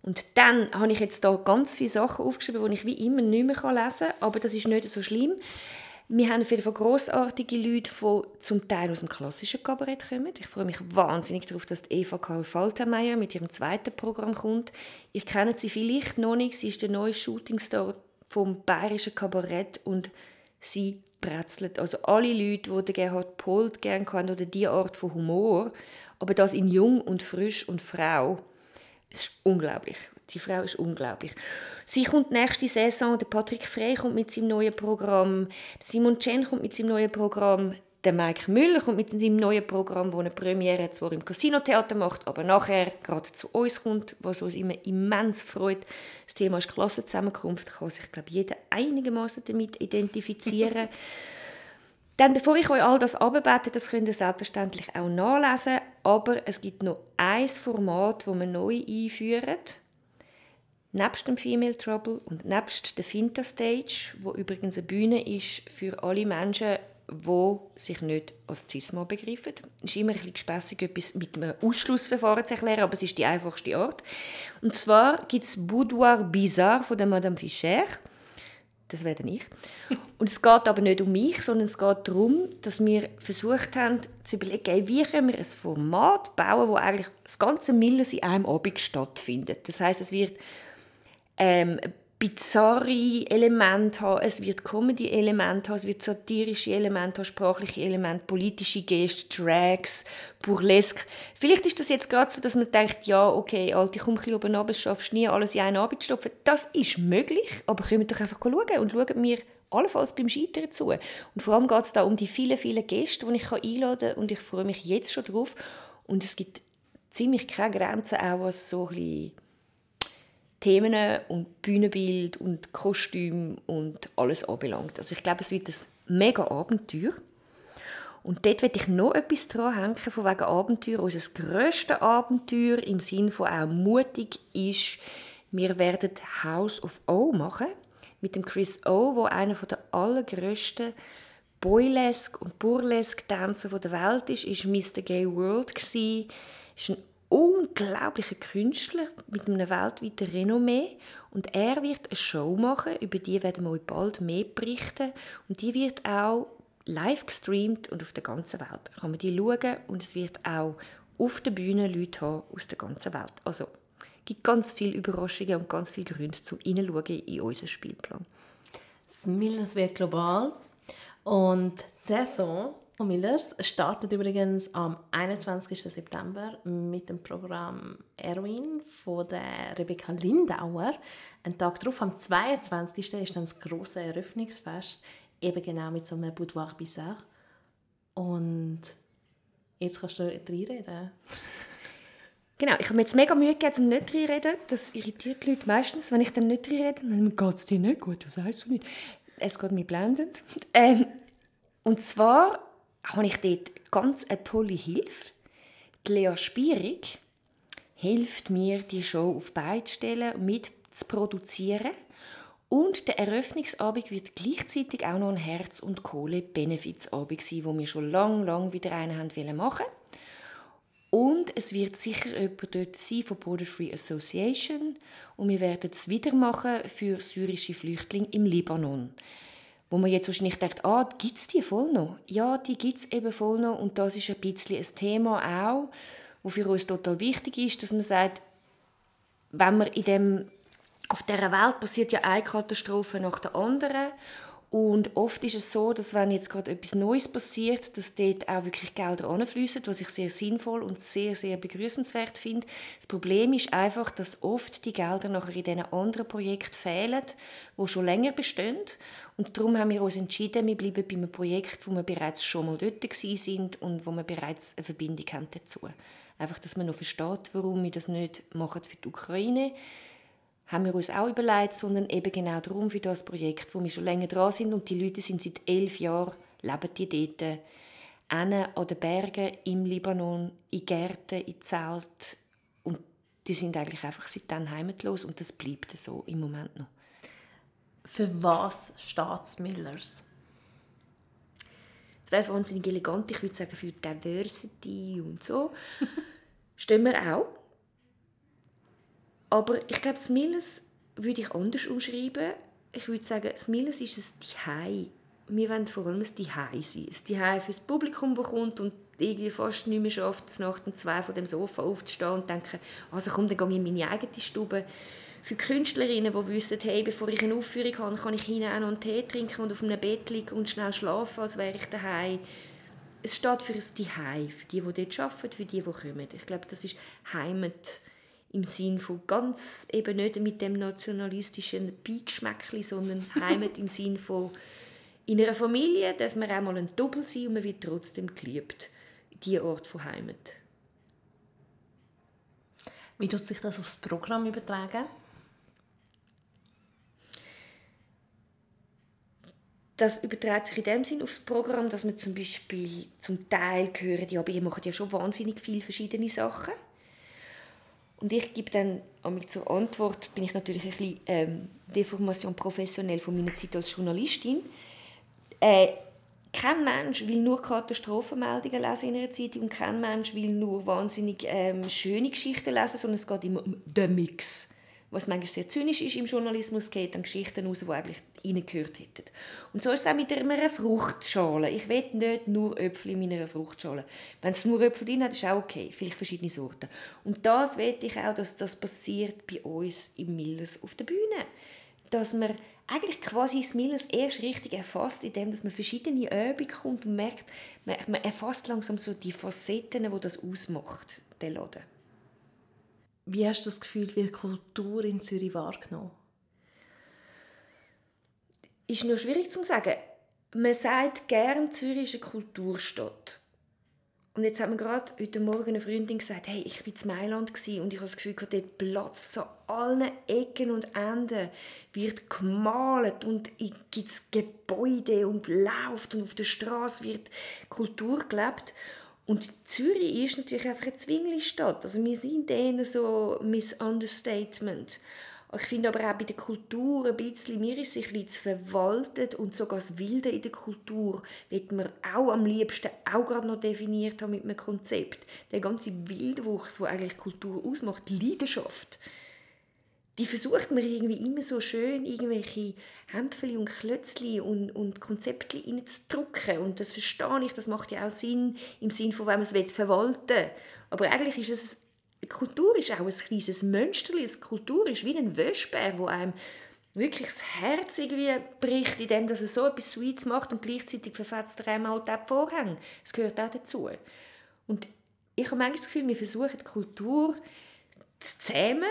Und dann habe ich jetzt da ganz viele Sachen aufgeschrieben, die ich wie immer nicht mehr lesen kann, aber das ist nicht so schlimm. Wir haben auf jeden Fall grossartige Leute, die zum Teil aus dem klassischen Kabarett kommen. Ich freue mich wahnsinnig darauf, dass Eva Karl Faltermeier mit ihrem zweiten Programm kommt. Ich kenne sie vielleicht noch nicht. Sie ist der neue Shootingstar vom bayerischen Kabarett und sie bretzelt. Also alle Leute, die Gerhard Polt gerne haben oder diese Art von Humor, aber das in jung und frisch und Frau, es ist unglaublich. Die Frau ist unglaublich. Sie kommt nächste Saison, der Patrick Frey kommt mit seinem neuen Programm, Simon Chen kommt mit seinem neuen Programm, der Mike Müller kommt mit seinem neuen Programm, wo eine Premiere zwar im Casino-Theater macht, aber nachher gerade zu uns kommt, was uns immer immens freut. Das Thema ist Klassenzusammenkunft, kann sich, glaube jeder einigermaßen damit identifizieren. [laughs] Dann, bevor ich euch all das abbete, das könnt ihr selbstverständlich auch nachlesen, aber es gibt noch ein Format, das wir neu einführen nebst dem Female Trouble und nebst der Finta Stage, wo übrigens eine Bühne ist für alle Menschen, die sich nicht als Cisma begreifen. Es ist immer ein bisschen gespässig, etwas mit einem Ausschlussverfahren zu erklären, aber es ist die einfachste Art. Und zwar gibt es Boudoir Bizarre von der Madame Fischer. Das werde ich. [laughs] Und es geht aber nicht um mich, sondern es geht darum, dass wir versucht haben zu überlegen, wie können wir ein Format bauen, wo eigentlich das ganze Millers in einem Abend stattfindet. Das heißt, es wird ähm, bizarre Elemente haben, es wird Comedy-Elemente haben, es wird satirische Elemente haben, sprachliche Elemente, politische Gesten, Drags, Burlesque. Vielleicht ist das jetzt gerade so, dass man denkt, ja, okay, Alte, komm ein bisschen oben runter, schaffst nie alles in einen Abend zu stopfen. Das ist möglich, aber können doch einfach schauen und schauen mir allenfalls beim Scheitern zu. Und vor allem geht es da um die vielen, vielen Gäste, die ich einladen kann und ich freue mich jetzt schon drauf. Und es gibt ziemlich keine Grenzen, auch was so ein bisschen Themen und Bühnenbild und Kostüm und alles anbelangt. Also ich glaube, es wird ein mega Abenteuer. Und dort werde ich noch etwas dranhängen, von wegen Abenteuer. Unser grösstes Abenteuer im Sinne von auch mutig ist, wir werden House of O machen. Mit dem Chris O, wo einer der allergrößten Boylesque und Burlesque-Tänzer der Welt ist, ist Mr. Gay World gsi. Ist ein unglaublicher Künstler mit einem weltweiten Renommee und er wird eine Show machen, über die werden wir euch bald mehr berichten und die wird auch live gestreamt und auf der ganzen Welt da kann man die schauen und es wird auch auf der Bühne Leute haben aus der ganzen Welt. Also es gibt ganz viele Überraschungen und ganz viele Gründe zum Hineinschauen in unseren Spielplan. Das Millers wird global und die Saison Millers startet übrigens am 21. September mit dem Programm Erwin von der Rebecca Lindauer. Ein Tag darauf, am 22. ist dann das große Eröffnungsfest, eben genau mit so einem Boudoir Bizarre. Und jetzt kannst du reinreden. Genau, ich habe mir jetzt mega Mühe gegeben, um nicht reinreden. Das irritiert die Leute meistens, wenn ich dann nicht reinrede. Dann geht es dir nicht gut, du sagst du nicht. Es geht mir blendend. Ähm, und zwar habe ich dort ganz eine tolle Hilfe. Die Lea Spierig hilft mir, die Show auf beide stellen, mit zu produzieren. Und der Eröffnungsabend wird gleichzeitig auch noch ein Herz- und Kohle-Benefizabend sein, wo wir schon lange, lange wieder einen haben machen Und es wird sicher jemand dort sein von Border Free Association. Und wir werden es wieder machen für syrische Flüchtlinge im Libanon wo man jetzt wahrscheinlich denkt, ah, gibt es die voll noch? Ja, die gibt es eben voll noch und das ist ein bisschen ein Thema auch, wo für uns total wichtig ist, dass man sagt, wenn man in dem, auf dieser Welt passiert ja eine Katastrophe nach der anderen und oft ist es so, dass wenn jetzt gerade etwas Neues passiert, dass dort auch wirklich Gelder anfließen, was ich sehr sinnvoll und sehr, sehr begrüßenswert finde. Das Problem ist einfach, dass oft die Gelder nachher in diesen anderen Projekten fehlen, die schon länger bestehen und darum haben wir uns entschieden, wir bleiben bei einem Projekt, wo wir bereits schon mal dort sind und wo wir bereits eine Verbindung haben dazu. Einfach, dass man noch versteht, warum wir das nicht machen für die Ukraine haben wir uns auch überlegt, sondern eben genau darum für das Projekt, wo wir schon länger dran sind und die Leute sind seit elf Jahren, leben die dort, an den Bergen im Libanon, in Gärten, in Zelten und die sind eigentlich einfach seitdem heimatlos und das bleibt so im Moment noch. Für was steht Millers? Das wäre wahnsinnig elegant. Ich würde sagen, für Diversity und so. [laughs] Stehen wir auch. Aber ich glaube, das Milles würde ich anders umschreiben. Ich würde sagen, das Milles ist ein Zuhause. Wir wollen vor allem ein Zuhause sein. Ein Zuhause für das Publikum, das kommt und irgendwie fast nicht mehr schafft, nach dem zwei von dem Sofa aufzustehen und denken, also komm, dann gehe ich in meine eigene Stube. Für Künstlerinnen, die wissen, hey, bevor ich eine Aufführung habe, kann ich hinein einen Tee trinken und auf einem Bett liegen und schnell schlafen, als wäre ich daheim. Es steht für ein Zuhause, für die, die dort arbeiten, für die, die kommen. Ich glaube, das ist Heimat im Sinn von ganz eben nicht mit dem nationalistischen Beigeschmäckli, sondern [laughs] Heimat im Sinn von in einer Familie darf man auch mal ein Doppel sein und man wird trotzdem geliebt. Diese Ort von Heimat. Wie tut sich das aufs Programm übertragen? Das überträgt sich in dem Sinn aufs Programm, dass man zum Beispiel zum Teil hören, ja, aber ihr macht ja schon wahnsinnig viele verschiedene Sachen. Und ich gebe dann zur Antwort, bin ich natürlich ein bisschen ähm, Deformation professionell von meiner Zeit als Journalistin. Äh, kein Mensch will nur Katastrophenmeldungen lesen in einer Zeitung und kein Mensch will nur wahnsinnig ähm, schöne Geschichten lesen, sondern es geht immer um den Mix. Was manchmal sehr zynisch ist im Journalismus, geht dann Geschichten raus, die eigentlich reingehört hätten. Und so ist es auch mit einer Fruchtschale. Ich will nicht nur Äpfel in meiner Fruchtschale. Wenn es nur Äpfel drin hat, ist auch okay. Vielleicht verschiedene Sorten. Und das will ich auch, dass das passiert bei uns im Millers auf der Bühne. Dass man eigentlich quasi das Millers erst richtig erfasst, indem man verschiedene Übungen kommt und merkt, man, man erfasst langsam so die Facetten, die das ausmacht, der Laden. Wie hast du das Gefühl, wie Kultur in Zürich wahrgenommen? Ist nur schwierig zu sagen. Man sagt gern, Zürich ist eine Kulturstadt. Und jetzt hat mir gerade heute Morgen eine Freundin gesagt, hey, ich war in Mailand und ich habe das Gefühl, dort platzt so allen Ecken und Enden, wird gemalt und gibt Gebäude und läuft und auf der Straße wird Kultur gelebt. Und Zürich ist natürlich einfach eine Zwingli-Stadt. Also wir sind eher so Misunderstatement. Ich finde aber auch bei der Kultur ein bisschen, mir ist sich ein verwaltet und sogar das Wilde in der Kultur wird man auch am liebsten auch gerade noch definiert haben mit einem Konzept. Der ganze Wildwuchs, der eigentlich Kultur ausmacht, Leidenschaft, die versucht man irgendwie immer so schön irgendwelche Hämpfchen und Klötzchen und, und Konzepte reinzudrücken. Und das verstehe ich, das macht ja auch Sinn, im Sinn von, wenn man es verwalten will. Aber eigentlich ist es, Kultur ist auch ein kleines Mönsterli. Kultur ist wie ein Wäschbär, wo einem wirklich das Herz irgendwie bricht, indem dass er so etwas Sweets macht und gleichzeitig verfetzt er einmal die Vorhänge. Das gehört auch dazu. Und ich habe manchmal das Gefühl, wir versuchen die Kultur zu zähmen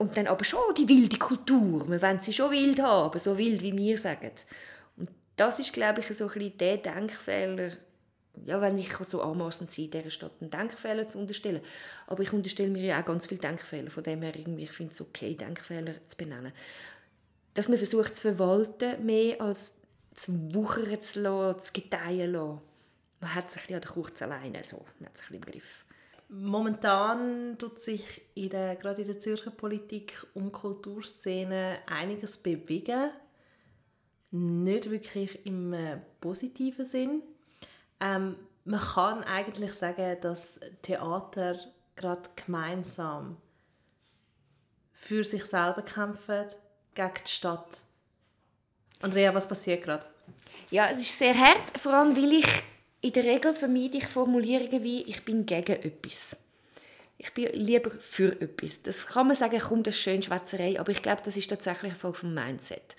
und dann aber schon die wilde Kultur. Wir wollen sie schon wild haben, so wild, wie wir sagen. Und das ist, glaube ich, so ein bisschen der Denkfehler, ja, wenn ich so anmaßend sein, dieser Stadt einen Denkfehler zu unterstellen. Aber ich unterstelle mir ja auch ganz viele Denkfehler. Von dem her, irgendwie, ich finde es okay, Denkfehler zu benennen. Dass man versucht zu verwalten, mehr als zu wuchern zu lassen, zu gedeihen lassen. Man hat sich ja kurz alleine so, man hat sich im Griff. Momentan tut sich in der, gerade in der Zürcher Politik um Kulturszene einiges bewegen. Nicht wirklich im äh, positiven Sinn. Ähm, man kann eigentlich sagen, dass Theater gerade gemeinsam für sich selber kämpfen, gegen die Stadt. Andrea, was passiert gerade? Ja, es ist sehr hart, vor allem weil ich in der Regel vermeide ich Formulierungen wie «ich bin gegen etwas». Ich bin lieber für etwas. Das kann man sagen, komm, das schön Schwätzerei, aber ich glaube, das ist tatsächlich eine Folge vom Mindset.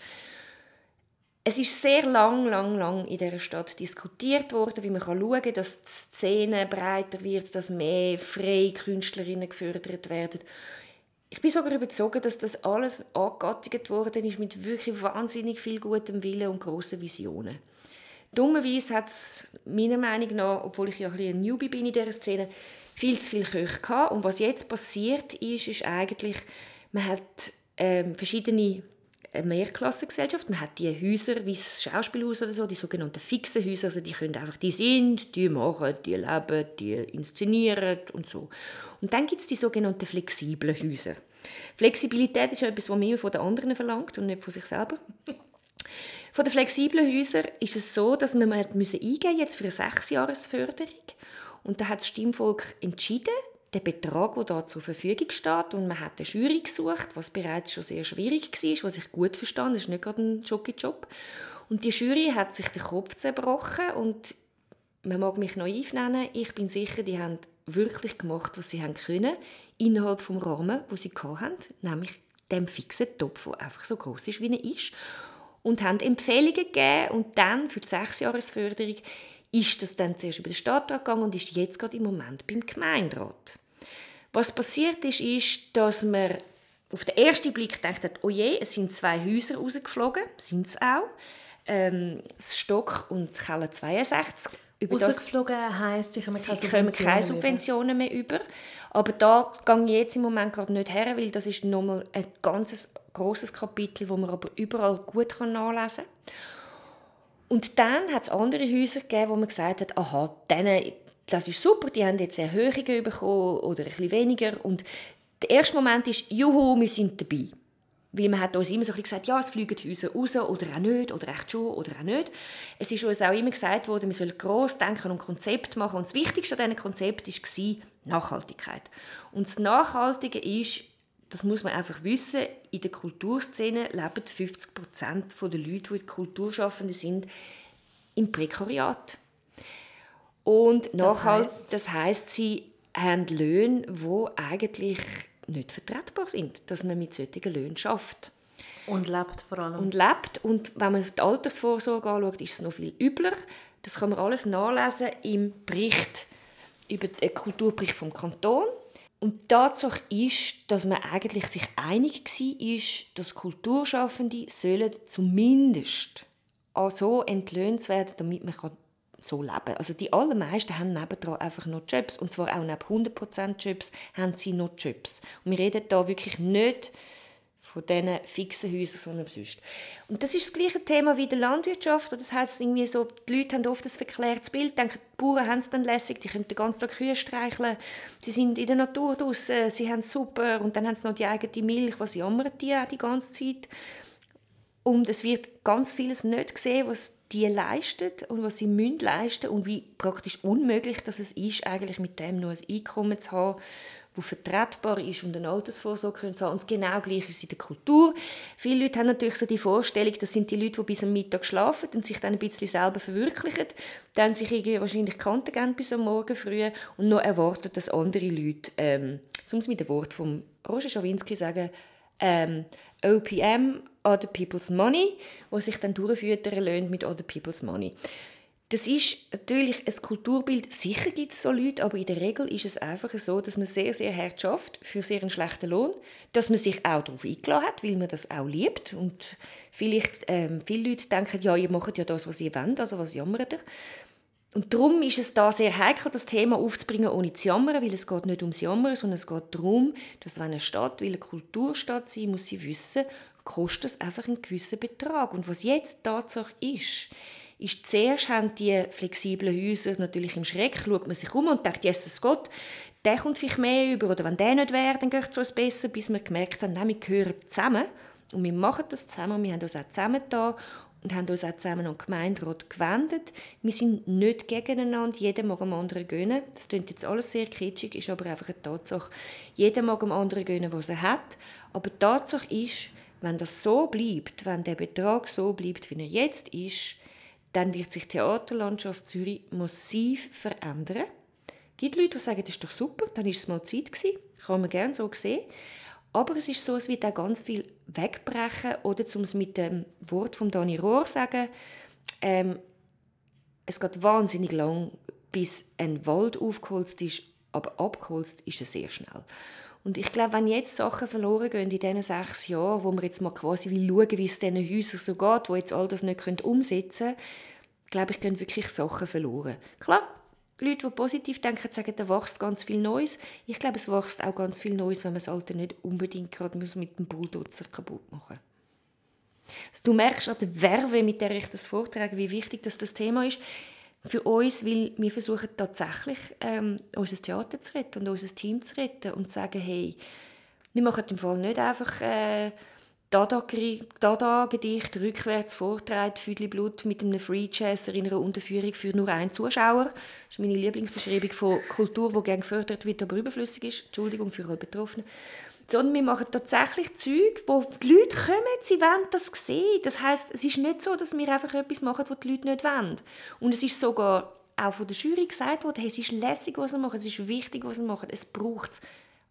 Es ist sehr lang, lang, lang in dieser Stadt diskutiert worden, wie man schauen kann, dass die Szene breiter wird, dass mehr freie Künstlerinnen gefördert werden. Ich bin sogar überzeugt, dass das alles angegattet worden ist mit wirklich wahnsinnig viel gutem Willen und grossen Visionen. Dummerweise hat es meiner Meinung nach, obwohl ich ja ein, ein Newbie bin in dieser Szene, viel zu viel Köche gehabt. Und was jetzt passiert ist, ist eigentlich, man hat ähm, verschiedene äh, Mehrklassengesellschaft. Man hat die Häuser, wie das Schauspielhaus oder so, die sogenannten fixen Häuser, also die können einfach, die sind, die machen, die leben, die inszenieren und so. Und dann gibt es die sogenannten flexiblen Häuser. Flexibilität ist etwas, was man immer von den anderen verlangt und nicht von sich selber. Von den flexiblen Häusern ist es so, dass eingeben müssen jetzt für eine Sechsjahresförderung. Und da hat das Stimmvolk entschieden, der Betrag, der da zur Verfügung steht, und man hat eine Jury gesucht, was bereits schon sehr schwierig war, was ich gut verstand, das ist nicht gerade ein Jockey-Job. Und die Jury hat sich den Kopf zerbrochen und man mag mich naiv nennen, ich bin sicher, die haben wirklich gemacht, was sie haben können, innerhalb des Rahmens, wo sie hatten, nämlich dem fixen Topf, der einfach so groß ist, wie er ist. Und haben Empfehlungen gegeben und dann für die Sechsjahresförderung ist das dann zuerst über den Stadtrat gegangen und ist jetzt gerade im Moment beim Gemeinderat. Was passiert ist, ist, dass man auf den ersten Blick denkt, oh je, es sind zwei Häuser rausgeflogen, sind es auch, ähm, das Stock und Keller 62. Über Rausgeflogen heisst, sie kommen keine Subventionen, keine Subventionen mehr über. Aber da gehe ich jetzt im Moment gerade nicht her, weil das ist nochmal ein ganz grosses Kapitel, das man aber überall gut nachlesen kann. Und dann hat es andere Häuser gegeben, wo man gesagt hat, aha, denen, das ist super, die haben jetzt Erhöhungen bekommen oder ein bisschen weniger. Und der erste Moment ist, juhu, wir sind dabei. Weil man hat uns immer so ein gesagt, ja, es fliegen Häuser raus oder auch nicht, oder echt schon oder auch nicht. Es ist uns auch immer gesagt worden, wir sollen gross denken und Konzept machen. Und das Wichtigste an diesem Konzept war Nachhaltigkeit. Und das Nachhaltige ist, das muss man einfach wissen, in der Kulturszene leben 50 Prozent der Leute, die Kulturschaffende sind, im Prekariat. Und nachhaltig, das heißt, sie haben Löhne, die eigentlich nicht vertretbar sind, dass man mit solchen Löhnen schafft. Und lebt vor allem. Und lebt. Und wenn man die Altersvorsorge anschaut, ist es noch viel übler. Das kann man alles nachlesen im Bericht über den Kulturbericht vom Kanton. Und die Tatsache ist, dass man eigentlich sich einig war, dass Kulturschaffende sollen zumindest auch so entlöhnt werden, damit man so leben kann. Also die allermeisten haben nebendran einfach noch Jobs. Und zwar auch neben 100% Jobs haben sie noch Jobs. Und wir reden da wirklich nicht von diesen fixen Häusern, sondern sonst. Und das ist das gleiche Thema wie der Landwirtschaft. Das heißt irgendwie so, die Leute haben oft ein verklärtes Bild, denken, die Bauern haben es dann lässig, die können den ganzen Tag Kühe streicheln, sie sind in der Natur draußen, sie haben es super und dann haben sie noch die eigene Milch, was jammern die auch die ganze Zeit. Und es wird ganz vieles nicht gesehen, was die leisten und was sie müssen leisten und wie praktisch unmöglich das es ist, eigentlich mit dem nur ein Einkommen zu haben, wo vertretbar ist und eine Altersvorsorge zu haben. Und genau gleich ist es in der Kultur. Viele Leute haben natürlich so die Vorstellung, das sind die Leute, die bis am Mittag schlafen und sich dann ein bisschen selber verwirklichen, dann sich irgendwie wahrscheinlich Kante geben bis am Morgen früh und noch erwarten, dass andere Leute, ähm, um es mit dem Wort von Roger Schawinski sagen, ähm, OPM, Other People's Money, wo sich dann durchfüttern mit Other People's Money. Das ist natürlich ein Kulturbild. Sicher gibt es so Leute, aber in der Regel ist es einfach so, dass man sehr, sehr hart schafft für sehr einen schlechten Lohn, dass man sich auch darauf eingeladen hat, weil man das auch liebt. Und vielleicht ähm, viele Leute denken, ja, ihr macht ja das, was ihr wollt, also was jammert ihr? Und darum ist es da sehr heikel, das Thema aufzubringen, ohne zu jammern, weil es geht nicht ums Jammern, sondern es geht darum, dass wenn eine Stadt will eine Kulturstadt sein muss sie wissen, kostet es einfach einen gewissen Betrag. Und was jetzt Tatsache ist, ist, zuerst haben die flexiblen Häuser natürlich im Schreck, schaut man sich um und denkt, Jesus Gott, der kommt vielleicht mehr über, oder wenn der nicht wäre, dann geht es uns besser, bis wir gemerkt haben, nein, wir gehören zusammen und wir machen das zusammen wir haben uns auch zusammen da und haben uns auch zusammen an den Gemeinderat gewendet. Wir sind nicht gegeneinander, jeder mag dem anderen gönnen. Das klingt jetzt alles sehr kitschig, ist aber einfach eine Tatsache. Jeder mag dem anderen gönnen, was er hat. Aber die Tatsache ist, wenn das so bleibt, wenn der Betrag so bleibt, wie er jetzt ist, dann wird sich die Theaterlandschaft Zürich massiv verändern. Es gibt Leute, die sagen, das ist doch super, dann ist es mal Zeit gewesen. Kann man gerne so sehen. Aber es ist so, es wird auch ganz viel wegbrechen. Oder um es mit dem Wort von Dani Rohr zu sagen, ähm, es geht wahnsinnig lang, bis ein Wald aufgeholzt ist, aber abgeholzt ist er sehr schnell. Und ich glaube, wenn jetzt Sachen verloren gehen in diesen sechs Jahren, wo wir jetzt mal quasi schauen, wie es diesen Häusern so geht, wo jetzt all das nicht umsetzen können, glaube ich, gehen wirklich Sachen verloren. Klar, Leute, die positiv denken, sagen, da wächst ganz viel Neues. Ich glaube, es wächst auch ganz viel Neues, wenn man das Alte nicht unbedingt gerade mit dem Bulldozer kaputt machen muss. Du merkst an der Werbe, mit der ich das vortrage, wie wichtig das Thema ist für uns, weil wir versuchen tatsächlich, ähm, unser Theater zu retten und unser Team zu retten und zu sagen, hey, wir machen im Fall nicht einfach äh, Dada-Gedicht rückwärts vorträgt, Füdli Blut mit einem Free Jazzer in einer Unterführung für nur einen Zuschauer. Das ist meine Lieblingsbeschreibung von Kultur, die gerne gefördert wird, aber überflüssig ist. Entschuldigung für alle Betroffenen. Sondern wir machen tatsächlich Zeug, wo die Leute kommen, sie wollen das sehen. Das heißt, es ist nicht so, dass wir einfach etwas machen, was die Leute nicht wollen. Und es ist sogar auch von der Jury gesagt worden, hey, es ist lässig, was sie machen, es ist wichtig, was sie machen, es braucht es.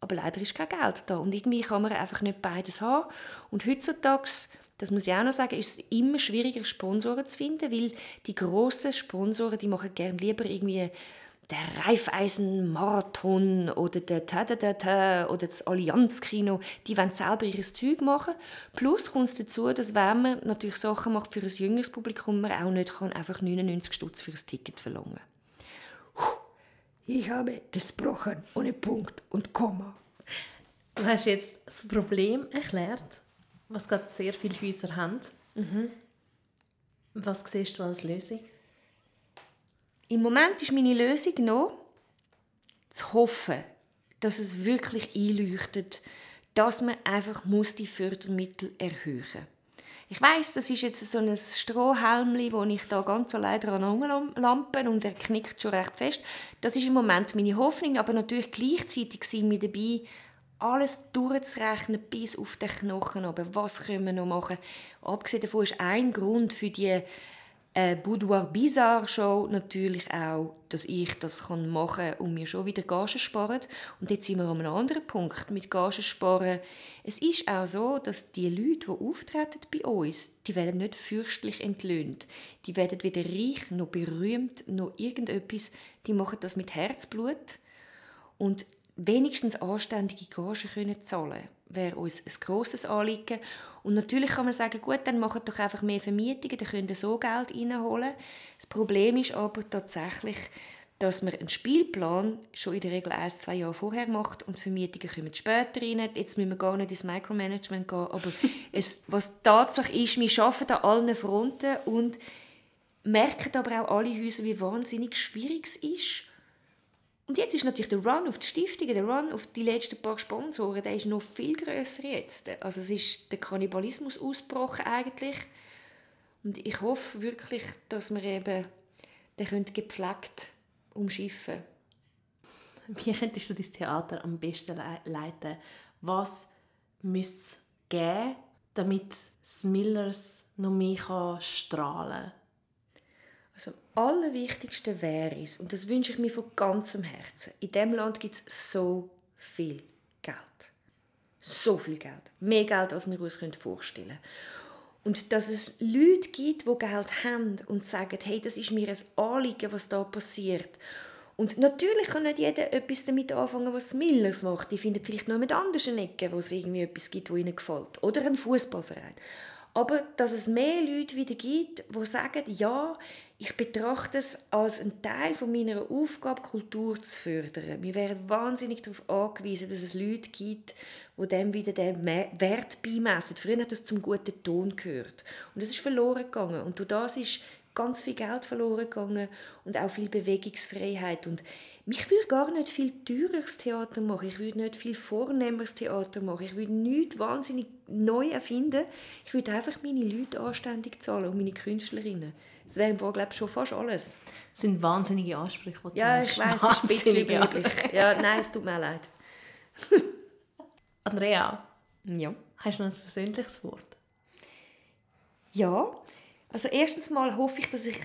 Aber leider ist kein Geld da. Und irgendwie kann man einfach nicht beides haben. Und heutzutage, das muss ich auch noch sagen, ist es immer schwieriger, Sponsoren zu finden, weil die grossen Sponsoren, die machen gerne lieber irgendwie der Reifeisen-Marathon oder der Tadadata oder das Allianz-Kino, die wollen selber ihr Zeug machen. Plus kommt es dazu, dass wenn man natürlich Sachen macht für ein jüngeres Publikum, man auch nicht kann einfach 99 Stutz für ein Ticket verlangen Ich habe gesprochen ohne Punkt und Komma. Du hast jetzt das Problem erklärt, was gerade sehr viele Häuser haben. Mhm. Was siehst du als Lösung? Im Moment ist meine Lösung noch, zu hoffen, dass es wirklich einleuchtet, dass man einfach muss die Fördermittel erhöhen muss. Ich weiß, das ist jetzt so ein Strohhalmli, wo ich da ganz allein dran rumlampen und er knickt schon recht fest. Das ist im Moment meine Hoffnung, aber natürlich gleichzeitig sind wir dabei, alles durchzurechnen bis auf den Knochen. Aber was können wir noch machen? Abgesehen davon ist ein Grund für die äh, Boudoir Bizarre Show natürlich auch, dass ich das machen kann und mir schon wieder Gage sparen. Und jetzt sind wir an einem anderen Punkt mit Gage sparen. Es ist auch so, dass die Leute, die auftreten bei uns, die werden nicht fürstlich entlöhnt. Die werden weder reich noch berühmt noch irgendetwas. Die machen das mit Herzblut und wenigstens anständige Gage können zahlen wäre uns ein grosses Anliegen. Und natürlich kann man sagen, gut, dann machen doch einfach mehr Vermietungen, dann können so Geld reinholen. Das Problem ist aber tatsächlich, dass man einen Spielplan schon in der Regel ein, zwei Jahre vorher macht und Vermietungen kommen später rein. Jetzt müssen wir gar nicht ins Micromanagement gehen, aber [laughs] es, was Tatsache ist, wir arbeiten an allen Fronten und merken aber auch alle Häuser, wie wahnsinnig schwierig es ist und jetzt ist natürlich der Run auf die Stiftungen, der Run auf die letzten paar Sponsoren, der ist noch viel größer jetzt. Also es ist der Kannibalismus ausgebrochen eigentlich. Und ich hoffe wirklich, dass wir eben den gepflegt umschiffen Wie könntest du das Theater am besten leiten? Was müsste es geben, damit Smillers noch mehr strahlen kann? Also am allerwichtigsten wäre es, und das wünsche ich mir von ganzem Herzen, in diesem Land gibt es so viel Geld. So viel Geld. Mehr Geld, als wir uns vorstellen können. Und dass es Leute gibt, die Geld haben und sagen, hey, das ist mir ein Anliegen, was da passiert. Und natürlich kann nicht jeder etwas damit anfangen, was Millers macht. Die finden vielleicht noch mit anderen Ecken, wo es irgendwie etwas gibt, wo ihnen gefällt. Oder ein Fußballverein. Aber dass es mehr Leute wieder gibt, die sagen, ja, ich betrachte es als einen Teil von meiner Aufgabe, Kultur zu fördern. Wir werden wahnsinnig darauf angewiesen, dass es Leute gibt, die dem wieder den Wert beimessen. Früher hat das zum guten Ton gehört. Und das ist verloren gegangen. Und durch das ist ganz viel Geld verloren gegangen und auch viel Bewegungsfreiheit. Und ich würde gar nicht viel teureres Theater machen. Ich würde nicht viel vornehmeres Theater machen. Ich würde nichts wahnsinnig neu erfinden. Ich würde einfach meine Leute anständig zahlen und meine Künstlerinnen. Das wäre im glaube schon fast alles. Das sind wahnsinnige Ansprüche, die Ja, ich weiß, es ist ein bisschen überheblich. Ja, nein, es tut mir leid. [laughs] Andrea, ja. hast du noch ein persönliches Wort? Ja, also erstens mal hoffe ich, dass ich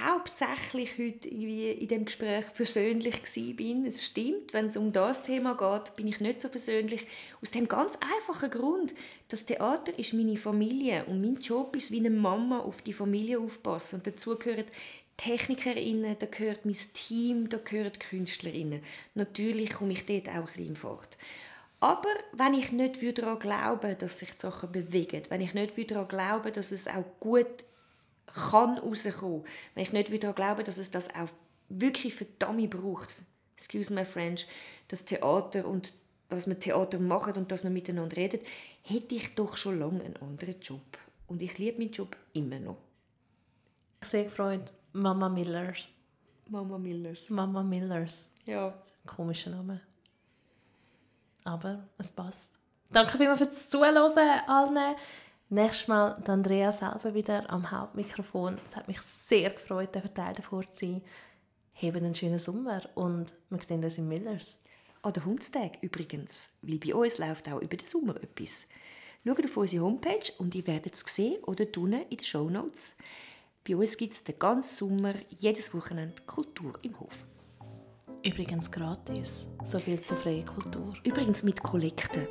hauptsächlich heute in dem Gespräch versöhnlich bin. Es stimmt, wenn es um das Thema geht, bin ich nicht so versöhnlich. Aus dem ganz einfachen Grund, das Theater ist meine Familie und mein Job ist wie eine Mama auf die Familie aufpassen und dazu gehören Technikerinnen, da gehört mein Team, da gehören Künstlerinnen. Natürlich komme ich dort auch ein bisschen fort. Aber wenn ich nicht daran glaube, dass sich die Sachen bewegen, wenn ich nicht daran glaube, dass es auch gut kann rauskommen, wenn ich nicht wieder glaube, dass es das auch wirklich für Dummy braucht, excuse my French, das Theater und was man Theater macht und dass man miteinander redet, hätte ich doch schon lange einen anderen Job. Und ich liebe meinen Job immer noch. Ich sehr gefreut. Mama Millers. Mama Millers. Mama Millers. Ja. Komischer Name. Aber es passt. Danke vielmals fürs Zuhören allen. Nächstes Mal die Andrea selber wieder am Hauptmikrofon. Es hat mich sehr gefreut, der Teil davor zu sein. Haben einen schönen Sommer und wir sehen uns in Millers. An der Hundstag übrigens, weil bei uns läuft auch über den Sommer etwas. Schaut auf unsere Homepage und ihr werdet es sehen oder unten in den Show Notes. Bei uns gibt es den ganzen Sommer, jedes Wochenende Kultur im Hof. Übrigens gratis. So viel zur freien Kultur. Übrigens mit Kollekten.